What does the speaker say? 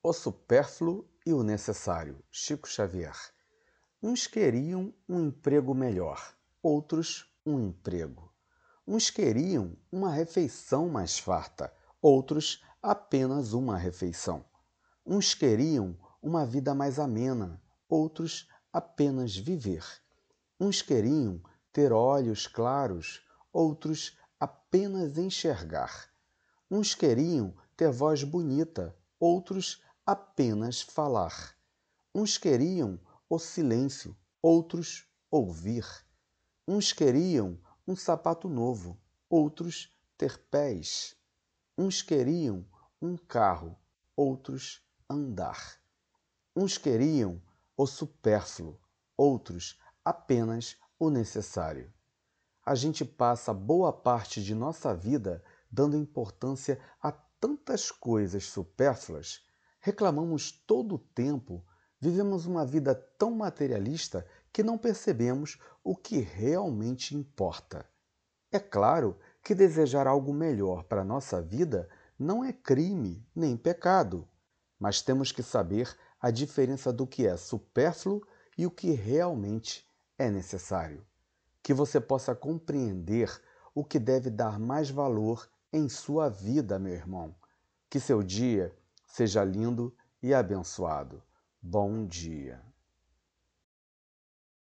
O supérfluo e o necessário. Chico Xavier. Uns queriam um emprego melhor, outros um emprego. Uns queriam uma refeição mais farta, outros apenas uma refeição. Uns queriam uma vida mais amena, outros apenas viver. Uns queriam ter olhos claros, outros apenas enxergar. Uns queriam ter voz bonita, outros apenas falar. Uns queriam o silêncio, outros ouvir. Uns queriam um sapato novo, outros ter pés. Uns queriam um carro, outros andar. Uns queriam o supérfluo, outros apenas o necessário. A gente passa boa parte de nossa vida dando importância a tantas coisas supérfluas, reclamamos todo o tempo, vivemos uma vida tão materialista que não percebemos o que realmente importa. É claro que desejar algo melhor para a nossa vida não é crime nem pecado, mas temos que saber a diferença do que é supérfluo e o que realmente é necessário. Que você possa compreender o que deve dar mais valor em sua vida, meu irmão. Que seu dia seja lindo e abençoado. Bom dia.